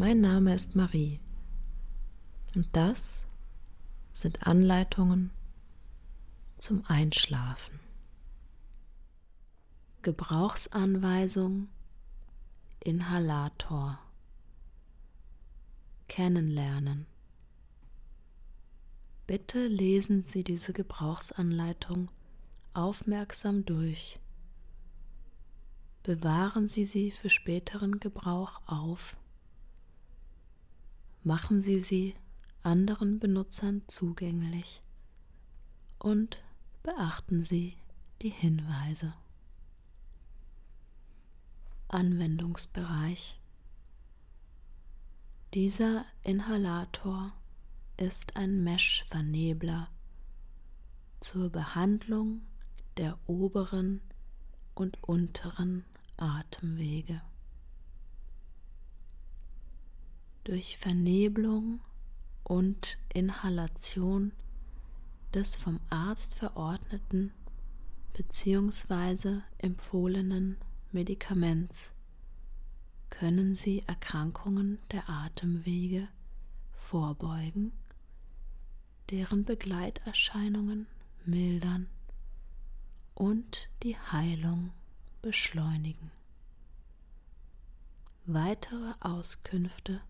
Mein Name ist Marie und das sind Anleitungen zum Einschlafen. Gebrauchsanweisung Inhalator Kennenlernen Bitte lesen Sie diese Gebrauchsanleitung aufmerksam durch. Bewahren Sie sie für späteren Gebrauch auf. Machen Sie sie anderen Benutzern zugänglich und beachten Sie die Hinweise. Anwendungsbereich Dieser Inhalator ist ein Mesh-Vernebler zur Behandlung der oberen und unteren Atemwege. Durch Vernebelung und Inhalation des vom Arzt verordneten bzw. empfohlenen Medikaments können Sie Erkrankungen der Atemwege vorbeugen deren Begleiterscheinungen mildern und die Heilung beschleunigen. Weitere Auskünfte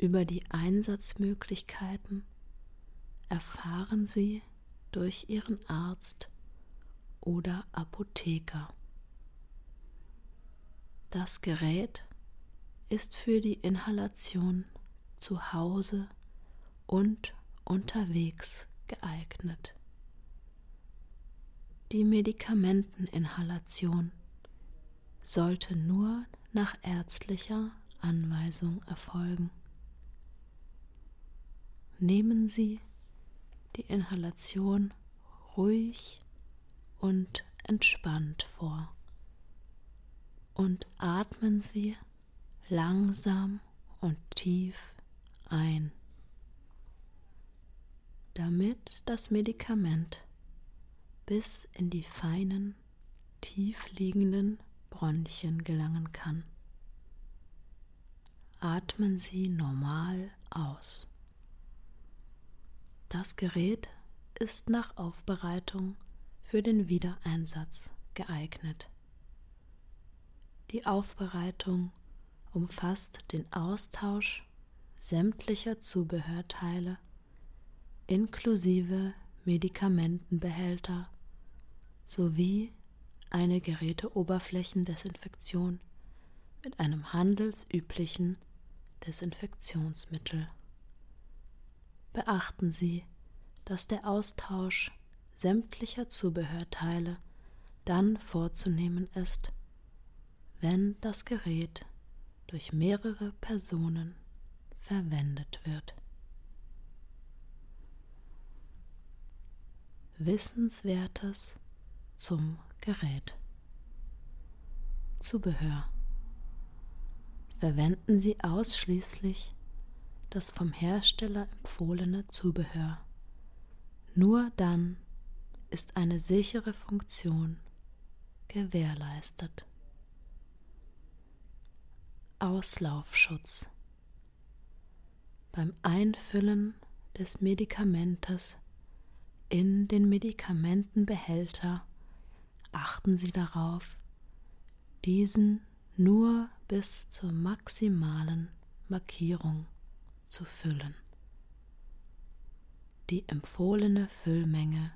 über die Einsatzmöglichkeiten erfahren Sie durch Ihren Arzt oder Apotheker. Das Gerät ist für die Inhalation zu Hause und unterwegs geeignet. Die Medikamenteninhalation sollte nur nach ärztlicher Anweisung erfolgen. Nehmen Sie die Inhalation ruhig und entspannt vor und atmen Sie langsam und tief ein damit das Medikament bis in die feinen, tief liegenden Bronchien gelangen kann. Atmen Sie normal aus. Das Gerät ist nach Aufbereitung für den Wiedereinsatz geeignet. Die Aufbereitung umfasst den Austausch sämtlicher Zubehörteile inklusive Medikamentenbehälter sowie eine Geräteoberflächendesinfektion mit einem handelsüblichen Desinfektionsmittel. Beachten Sie, dass der Austausch sämtlicher Zubehörteile dann vorzunehmen ist, wenn das Gerät durch mehrere Personen verwendet wird. Wissenswertes zum Gerät. Zubehör. Verwenden Sie ausschließlich das vom Hersteller empfohlene Zubehör. Nur dann ist eine sichere Funktion gewährleistet. Auslaufschutz. Beim Einfüllen des Medikamentes in den Medikamentenbehälter achten Sie darauf, diesen nur bis zur maximalen Markierung zu füllen. Die empfohlene Füllmenge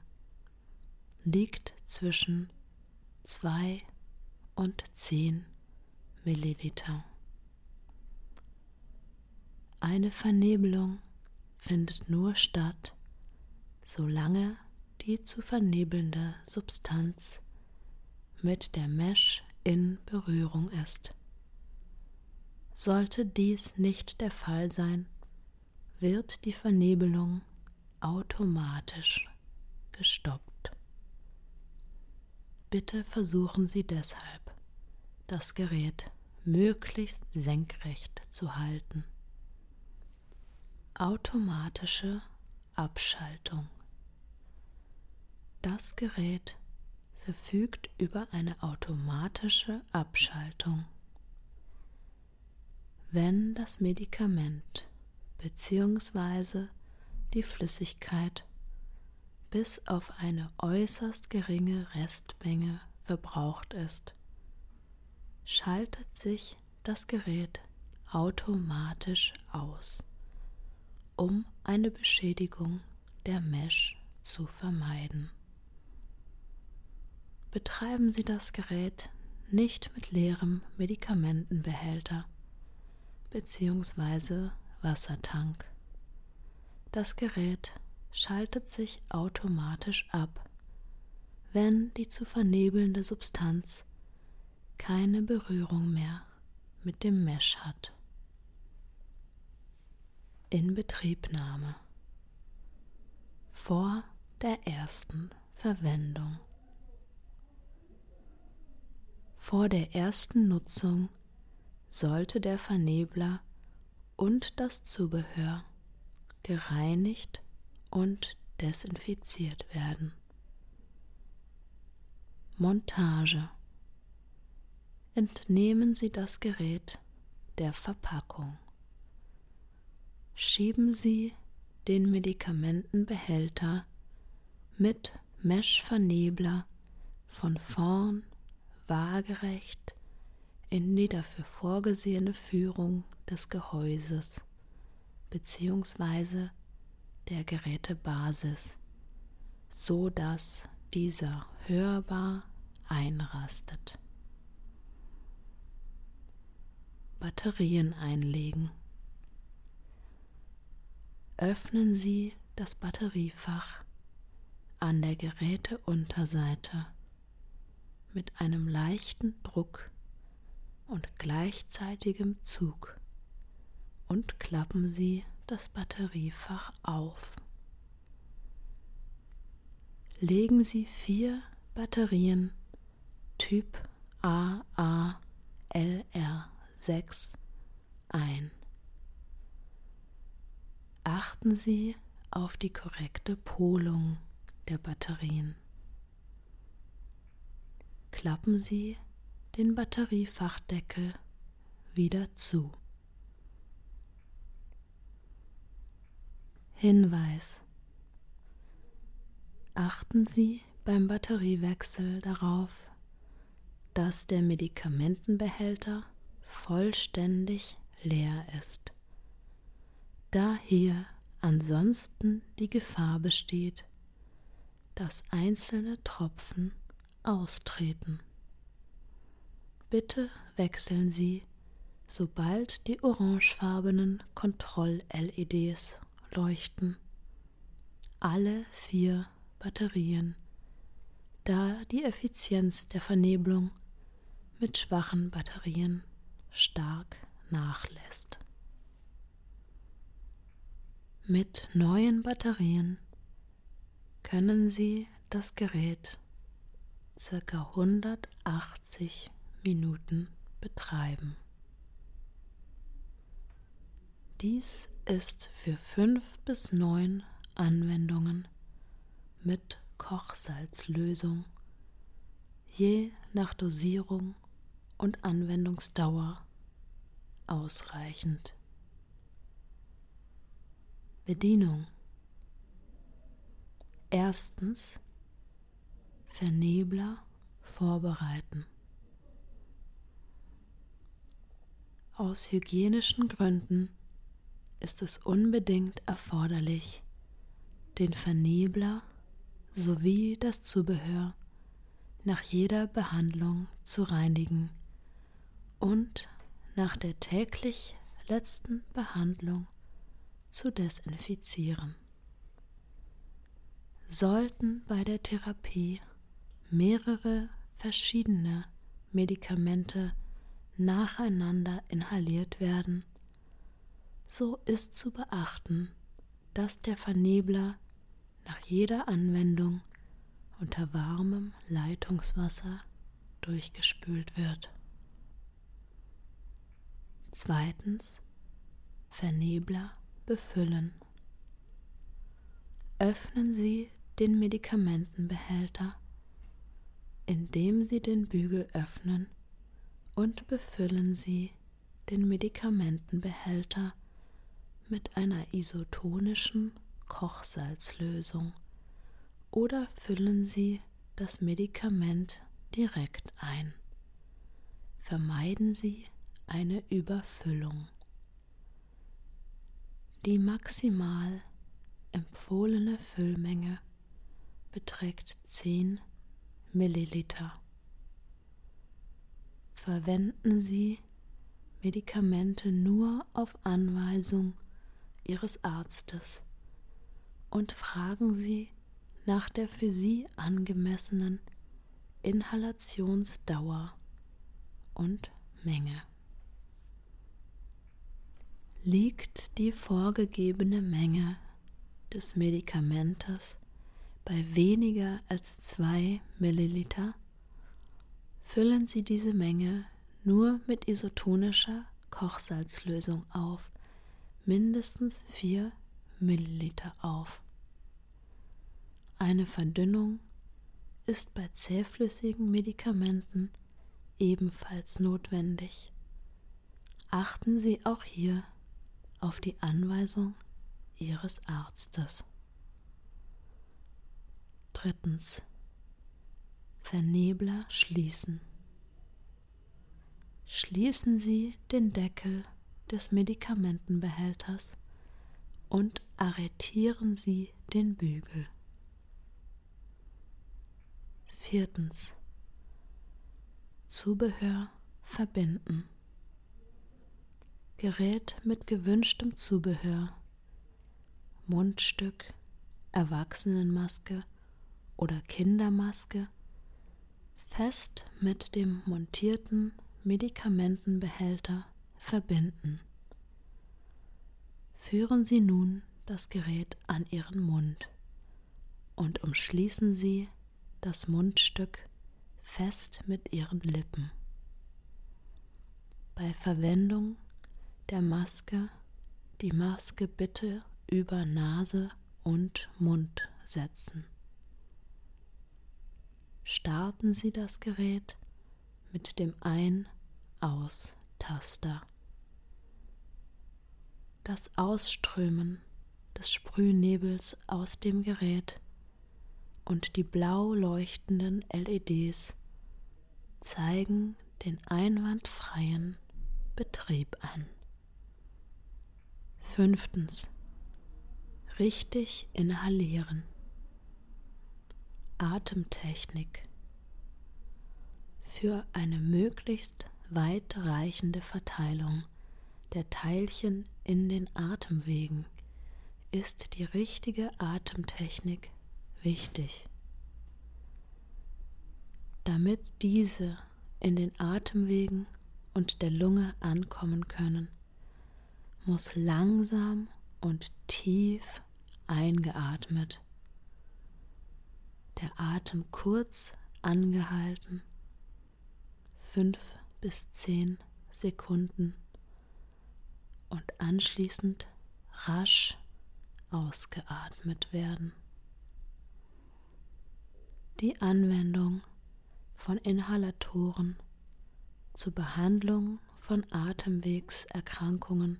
liegt zwischen 2 und 10 Milliliter. Eine Vernebelung findet nur statt, solange die zu vernebelnde Substanz mit der Mesh in Berührung ist. Sollte dies nicht der Fall sein, wird die Vernebelung automatisch gestoppt. Bitte versuchen Sie deshalb, das Gerät möglichst senkrecht zu halten. Automatische Abschaltung. Das Gerät verfügt über eine automatische Abschaltung. Wenn das Medikament bzw. die Flüssigkeit bis auf eine äußerst geringe Restmenge verbraucht ist, schaltet sich das Gerät automatisch aus, um eine Beschädigung der Mesh zu vermeiden betreiben Sie das Gerät nicht mit leerem Medikamentenbehälter bzw. Wassertank. Das Gerät schaltet sich automatisch ab, wenn die zu vernebelnde Substanz keine Berührung mehr mit dem Mesh hat. Inbetriebnahme vor der ersten Verwendung. Vor der ersten Nutzung sollte der Vernebler und das Zubehör gereinigt und desinfiziert werden. Montage Entnehmen Sie das Gerät der Verpackung. Schieben Sie den Medikamentenbehälter mit Meshvernebler von vorn waagerecht in die dafür vorgesehene Führung des Gehäuses bzw. der Gerätebasis, so dass dieser hörbar einrastet. Batterien einlegen. Öffnen Sie das Batteriefach an der Geräteunterseite mit einem leichten Druck und gleichzeitigem Zug und klappen Sie das Batteriefach auf. Legen Sie vier Batterien Typ AALR6 ein. Achten Sie auf die korrekte Polung der Batterien klappen Sie den Batteriefachdeckel wieder zu. Hinweis Achten Sie beim Batteriewechsel darauf, dass der Medikamentenbehälter vollständig leer ist, da hier ansonsten die Gefahr besteht, dass einzelne Tropfen austreten. Bitte wechseln Sie, sobald die orangefarbenen Kontroll-LEDs leuchten, alle vier Batterien, da die Effizienz der Vernebelung mit schwachen Batterien stark nachlässt. Mit neuen Batterien können Sie das Gerät circa 180 Minuten betreiben. Dies ist für fünf bis neun Anwendungen mit Kochsalzlösung je nach Dosierung und Anwendungsdauer ausreichend. Bedienung Erstens Vernebler vorbereiten. Aus hygienischen Gründen ist es unbedingt erforderlich, den Vernebler sowie das Zubehör nach jeder Behandlung zu reinigen und nach der täglich letzten Behandlung zu desinfizieren. Sollten bei der Therapie mehrere verschiedene Medikamente nacheinander inhaliert werden, so ist zu beachten, dass der Vernebler nach jeder Anwendung unter warmem Leitungswasser durchgespült wird. Zweitens Vernebler befüllen. Öffnen Sie den Medikamentenbehälter, indem Sie den Bügel öffnen und befüllen Sie den Medikamentenbehälter mit einer isotonischen Kochsalzlösung oder füllen Sie das Medikament direkt ein. Vermeiden Sie eine Überfüllung. Die maximal empfohlene Füllmenge beträgt 10 Milliliter. Verwenden Sie Medikamente nur auf Anweisung Ihres Arztes und fragen Sie nach der für Sie angemessenen Inhalationsdauer und Menge. Liegt die vorgegebene Menge des Medikamentes bei weniger als 2 Milliliter, füllen Sie diese Menge nur mit isotonischer Kochsalzlösung auf, mindestens 4 Milliliter auf. Eine Verdünnung ist bei zähflüssigen Medikamenten ebenfalls notwendig. Achten Sie auch hier auf die Anweisung Ihres Arztes. Drittens. Vernebler schließen. Schließen Sie den Deckel des Medikamentenbehälters und arretieren Sie den Bügel. Viertens. Zubehör verbinden. Gerät mit gewünschtem Zubehör, Mundstück, Erwachsenenmaske oder Kindermaske, fest mit dem montierten Medikamentenbehälter verbinden. Führen Sie nun das Gerät an Ihren Mund und umschließen Sie das Mundstück fest mit Ihren Lippen. Bei Verwendung der Maske die Maske bitte über Nase und Mund setzen. Starten Sie das Gerät mit dem Ein-Aus-Taster. Das Ausströmen des Sprühnebels aus dem Gerät und die blau leuchtenden LEDs zeigen den einwandfreien Betrieb an. Fünftens. Richtig inhalieren. Atemtechnik. Für eine möglichst weitreichende Verteilung der Teilchen in den Atemwegen ist die richtige Atemtechnik wichtig. Damit diese in den Atemwegen und der Lunge ankommen können, muss langsam und tief eingeatmet, der Atem kurz angehalten, fünf bis zehn Sekunden und anschließend rasch ausgeatmet werden. Die Anwendung von Inhalatoren zur Behandlung von Atemwegserkrankungen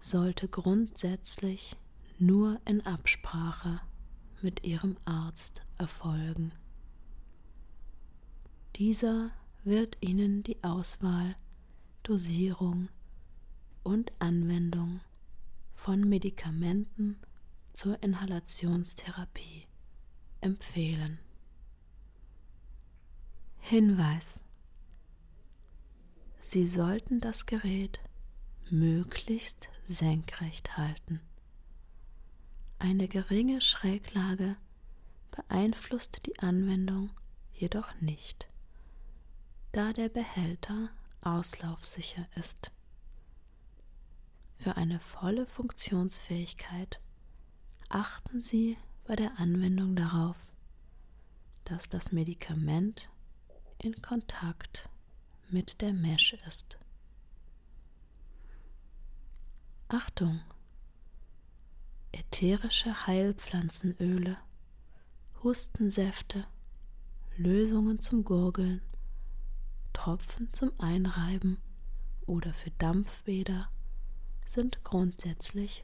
sollte grundsätzlich nur in Absprache mit Ihrem Arzt erfolgen. Dieser wird Ihnen die Auswahl, Dosierung und Anwendung von Medikamenten zur Inhalationstherapie empfehlen. Hinweis Sie sollten das Gerät möglichst senkrecht halten. Eine geringe Schräglage beeinflusst die Anwendung jedoch nicht, da der Behälter auslaufsicher ist. Für eine volle Funktionsfähigkeit achten Sie bei der Anwendung darauf, dass das Medikament in Kontakt mit der Mesh ist. Achtung! Ätherische Heilpflanzenöle, Hustensäfte, Lösungen zum Gurgeln, Tropfen zum Einreiben oder für Dampfbäder sind grundsätzlich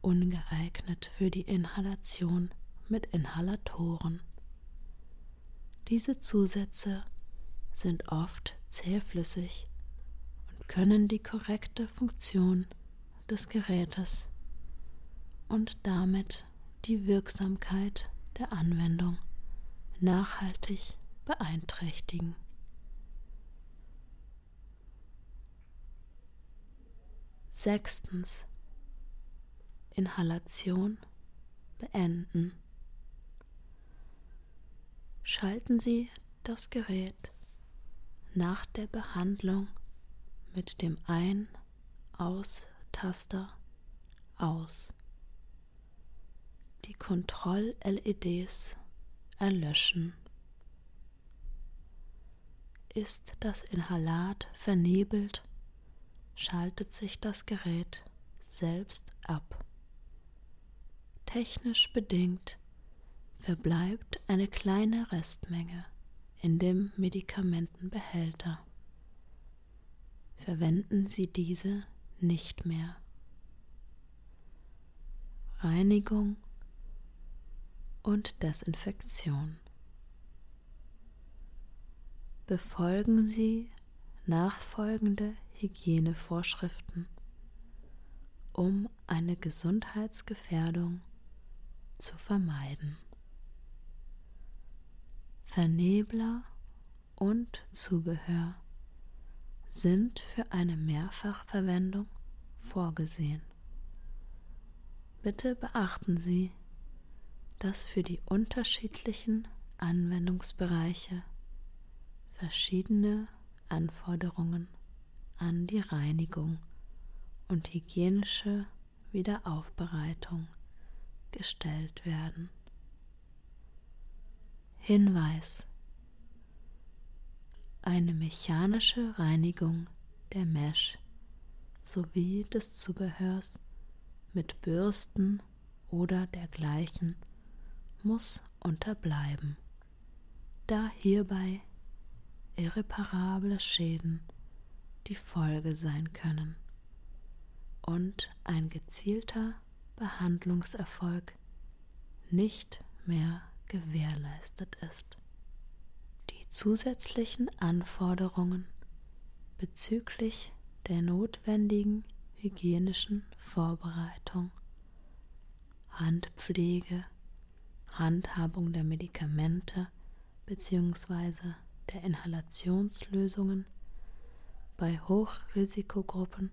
ungeeignet für die Inhalation mit Inhalatoren. Diese Zusätze sind oft zähflüssig und können die korrekte Funktion des Gerätes und damit die Wirksamkeit der Anwendung nachhaltig beeinträchtigen. Sechstens. Inhalation beenden. Schalten Sie das Gerät nach der Behandlung mit dem Ein-Aus-Taster aus. Die Kontroll-LEDs erlöschen. Ist das Inhalat vernebelt, schaltet sich das Gerät selbst ab. Technisch bedingt verbleibt eine kleine Restmenge in dem Medikamentenbehälter. Verwenden Sie diese nicht mehr. Reinigung und Desinfektion. Befolgen Sie nachfolgende Hygienevorschriften, um eine Gesundheitsgefährdung zu vermeiden. Vernebler und Zubehör sind für eine Mehrfachverwendung vorgesehen. Bitte beachten Sie, dass für die unterschiedlichen Anwendungsbereiche verschiedene Anforderungen an die Reinigung und hygienische Wiederaufbereitung gestellt werden. Hinweis Eine mechanische Reinigung der Mesh sowie des Zubehörs mit Bürsten oder dergleichen muss unterbleiben, da hierbei irreparable Schäden die Folge sein können und ein gezielter Behandlungserfolg nicht mehr gewährleistet ist. Die zusätzlichen Anforderungen bezüglich der notwendigen hygienischen Vorbereitung, Handpflege, Handhabung der Medikamente bzw. der Inhalationslösungen bei Hochrisikogruppen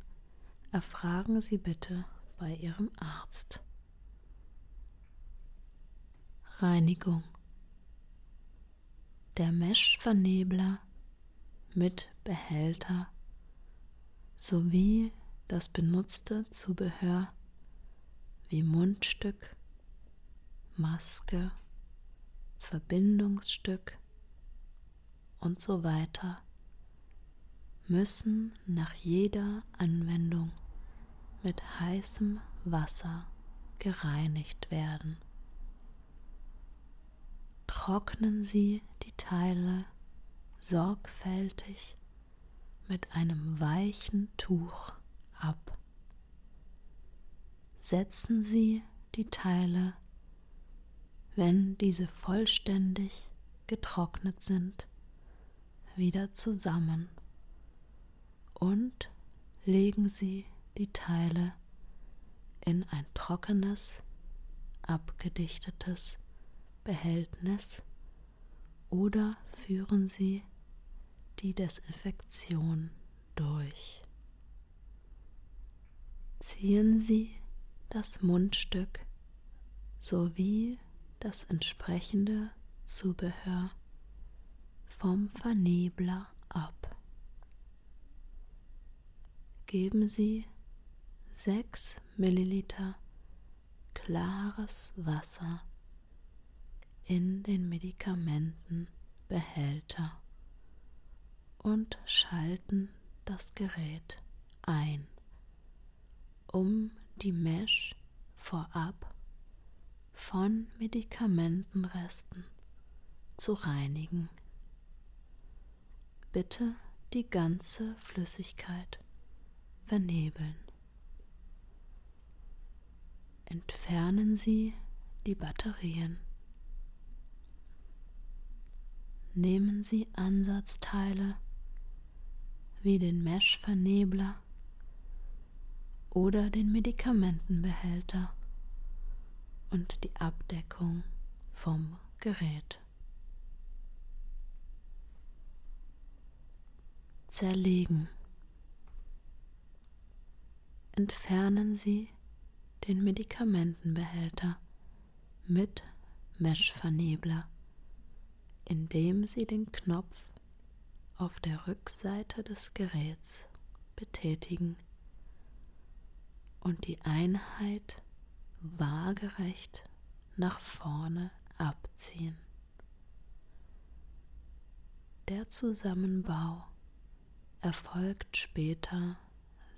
erfragen Sie bitte bei Ihrem Arzt. Reinigung. Der Meshvernebler mit Behälter sowie das benutzte Zubehör wie Mundstück, Maske, Verbindungsstück und so weiter müssen nach jeder Anwendung mit heißem Wasser gereinigt werden trocknen Sie die Teile sorgfältig mit einem weichen Tuch ab. Setzen Sie die Teile, wenn diese vollständig getrocknet sind, wieder zusammen und legen Sie die Teile in ein trockenes, abgedichtetes Behältnis oder führen Sie die Desinfektion durch. Ziehen Sie das Mundstück sowie das entsprechende Zubehör vom Vernebler ab. Geben Sie 6 Milliliter klares Wasser in den Medikamentenbehälter und schalten das Gerät ein, um die Mesh vorab von Medikamentenresten zu reinigen. Bitte die ganze Flüssigkeit vernebeln. Entfernen Sie die Batterien. Nehmen Sie Ansatzteile wie den Mesh-Vernebler oder den Medikamentenbehälter und die Abdeckung vom Gerät. Zerlegen. Entfernen Sie den Medikamentenbehälter mit Meshvernebler, indem Sie den Knopf auf der Rückseite des Geräts betätigen und die Einheit waagerecht nach vorne abziehen. Der Zusammenbau erfolgt später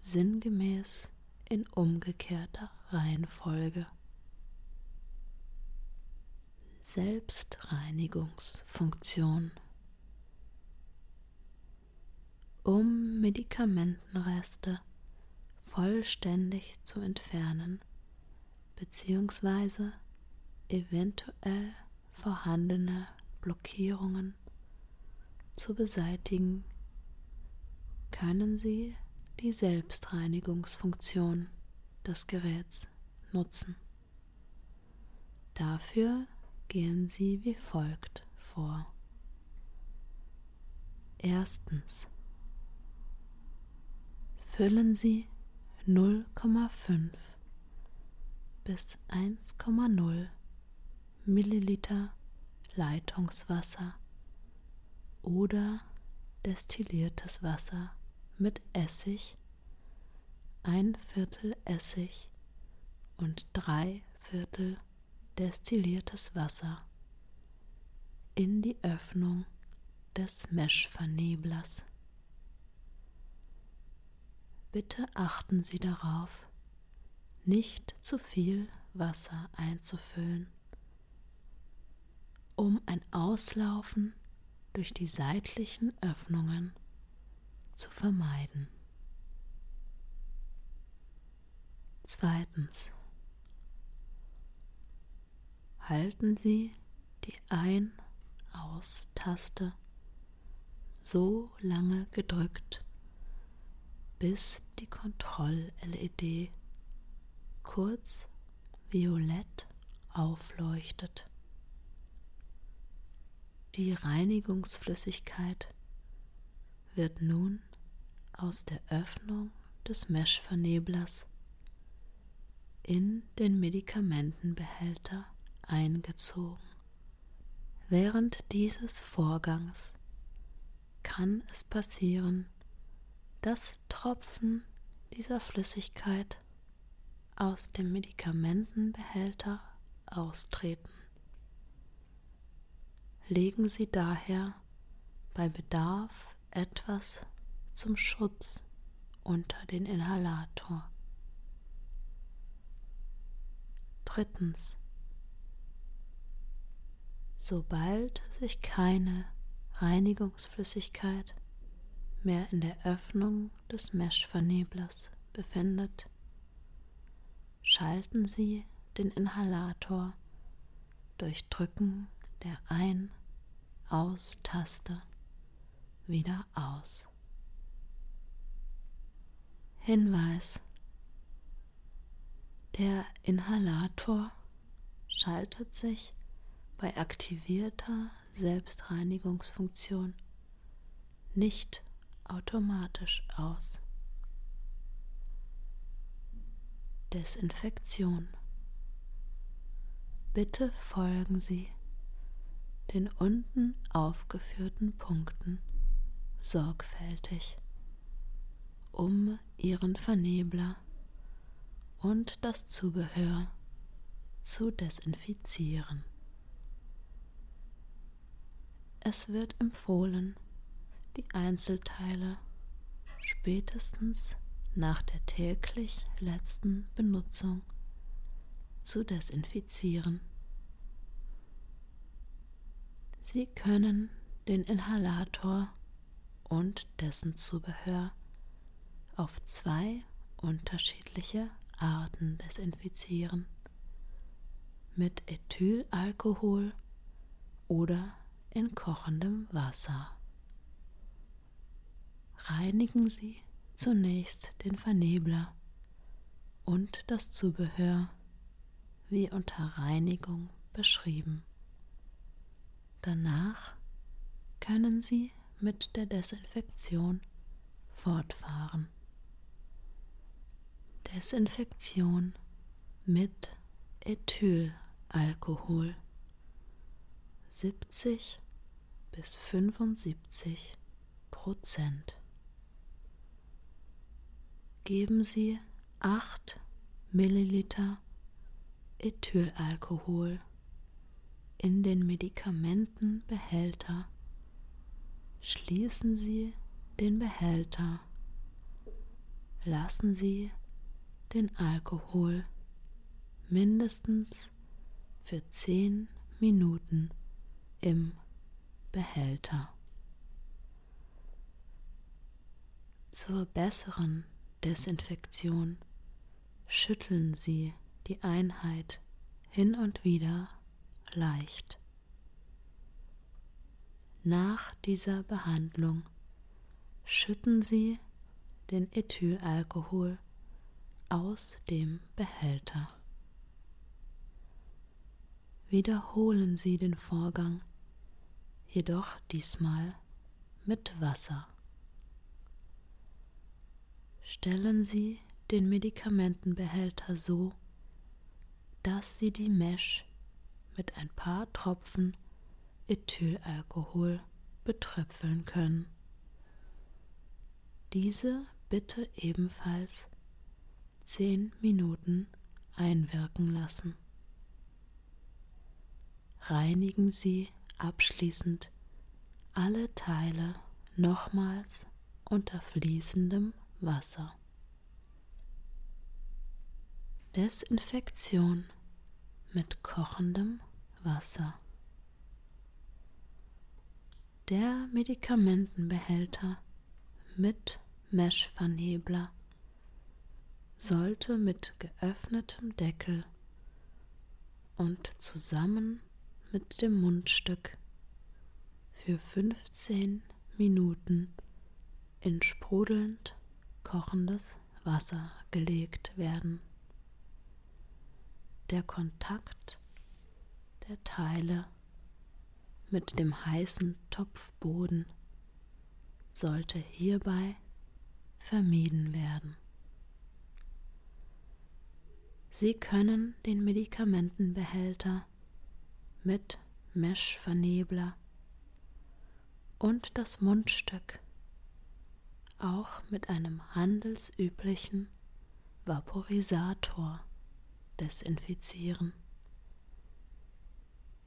sinngemäß in umgekehrter Reihenfolge. Selbstreinigungsfunktion um Medikamentenreste vollständig zu entfernen bzw. eventuell vorhandene Blockierungen zu beseitigen, können Sie die Selbstreinigungsfunktion des Geräts nutzen. Dafür gehen Sie wie folgt vor. Erstens. Füllen Sie 0,5 bis 1,0 Milliliter Leitungswasser oder destilliertes Wasser mit Essig, ein Viertel Essig und drei Viertel destilliertes Wasser in die Öffnung des Meshverneblers. Bitte achten Sie darauf, nicht zu viel Wasser einzufüllen, um ein Auslaufen durch die seitlichen Öffnungen zu vermeiden. Zweitens. Halten Sie die Ein-Aus-Taste so lange gedrückt, bis die Kontroll-LED kurz violett aufleuchtet. Die Reinigungsflüssigkeit wird nun aus der Öffnung des Meshverneblers in den Medikamentenbehälter eingezogen. Während dieses Vorgangs kann es passieren, dass Tropfen dieser Flüssigkeit aus dem Medikamentenbehälter austreten. Legen Sie daher bei Bedarf etwas zum Schutz unter den Inhalator. Drittens. Sobald sich keine Reinigungsflüssigkeit mehr in der Öffnung des Meshverneblers befindet, schalten Sie den Inhalator durch Drücken der Ein-Aus-Taste wieder aus. Hinweis. Der Inhalator schaltet sich bei aktivierter Selbstreinigungsfunktion nicht automatisch aus. Desinfektion. Bitte folgen Sie den unten aufgeführten Punkten sorgfältig um Ihren Vernebler und das Zubehör zu desinfizieren. Es wird empfohlen, die Einzelteile spätestens nach der täglich letzten Benutzung zu desinfizieren. Sie können den Inhalator und dessen Zubehör auf zwei unterschiedliche Arten desinfizieren. Mit Ethylalkohol oder in kochendem Wasser. Reinigen Sie zunächst den Vernebler und das Zubehör wie unter Reinigung beschrieben. Danach können Sie mit der Desinfektion fortfahren. Desinfektion mit Ethylalkohol 70 bis 75 Prozent. Geben Sie 8 Milliliter Ethylalkohol in den Medikamentenbehälter. Schließen Sie den Behälter. Lassen Sie den Alkohol mindestens für 10 Minuten im Behälter. Zur besseren Desinfektion schütteln Sie die Einheit hin und wieder leicht. Nach dieser Behandlung schütten Sie den Ethylalkohol aus dem Behälter. Wiederholen Sie den Vorgang, jedoch diesmal mit Wasser. Stellen Sie den Medikamentenbehälter so, dass Sie die Mesh mit ein paar Tropfen Ethylalkohol betröpfeln können. Diese bitte ebenfalls 10 Minuten einwirken lassen. Reinigen Sie abschließend alle Teile nochmals unter fließendem Wasser. Desinfektion mit kochendem Wasser. Der Medikamentenbehälter mit Meshvernebler sollte mit geöffnetem Deckel und zusammen mit dem Mundstück für 15 Minuten in sprudelnd kochendes Wasser gelegt werden. Der Kontakt der Teile mit dem heißen Topfboden sollte hierbei vermieden werden. Sie können den Medikamentenbehälter mit Meshvernebler und das Mundstück auch mit einem handelsüblichen Vaporisator desinfizieren.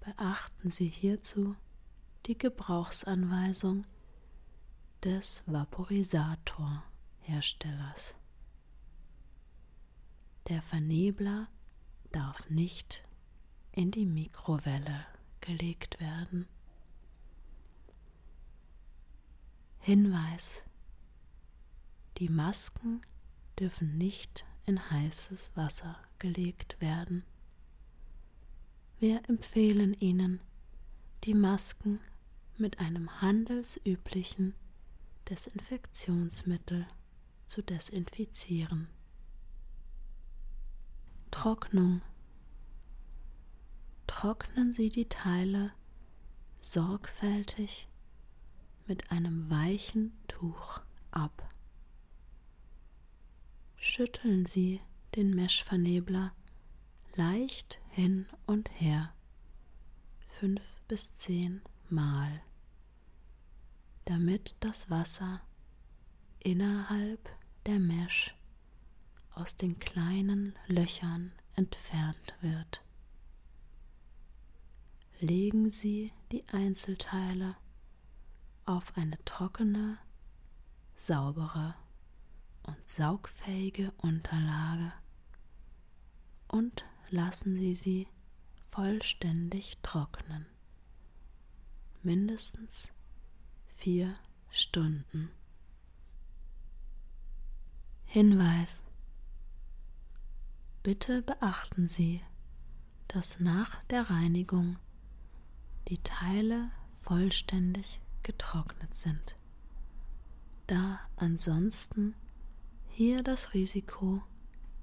Beachten Sie hierzu die Gebrauchsanweisung des Vaporisatorherstellers. Der Vernebler darf nicht in die Mikrowelle gelegt werden. Hinweis die Masken dürfen nicht in heißes Wasser gelegt werden. Wir empfehlen Ihnen, die Masken mit einem handelsüblichen Desinfektionsmittel zu desinfizieren. Trocknung. Trocknen Sie die Teile sorgfältig mit einem weichen Tuch ab schütteln Sie den Meshvernebler leicht hin und her, fünf bis zehn Mal, damit das Wasser innerhalb der Mesh aus den kleinen Löchern entfernt wird. Legen Sie die Einzelteile auf eine trockene, saubere und saugfähige Unterlage und lassen Sie sie vollständig trocknen. Mindestens vier Stunden. Hinweis. Bitte beachten Sie, dass nach der Reinigung die Teile vollständig getrocknet sind, da ansonsten hier das Risiko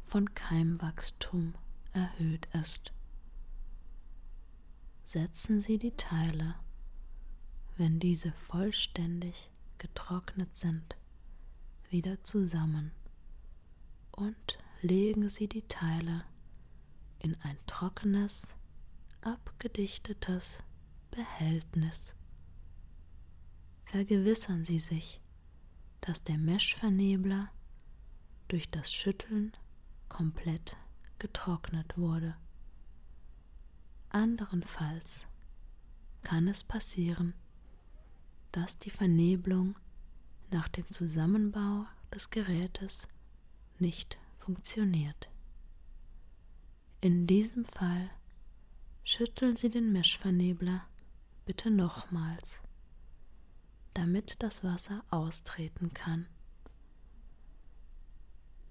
von Keimwachstum erhöht ist. Setzen Sie die Teile, wenn diese vollständig getrocknet sind, wieder zusammen und legen Sie die Teile in ein trockenes, abgedichtetes Behältnis. Vergewissern Sie sich, dass der Meshvernebler durch das Schütteln komplett getrocknet wurde. Anderenfalls kann es passieren, dass die Vernebelung nach dem Zusammenbau des Gerätes nicht funktioniert. In diesem Fall schütteln Sie den Meshvernebler bitte nochmals, damit das Wasser austreten kann.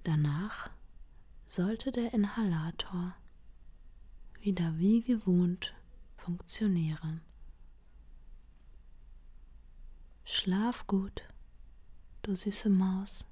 Danach sollte der Inhalator wieder wie gewohnt funktionieren. Schlaf gut, du süße Maus.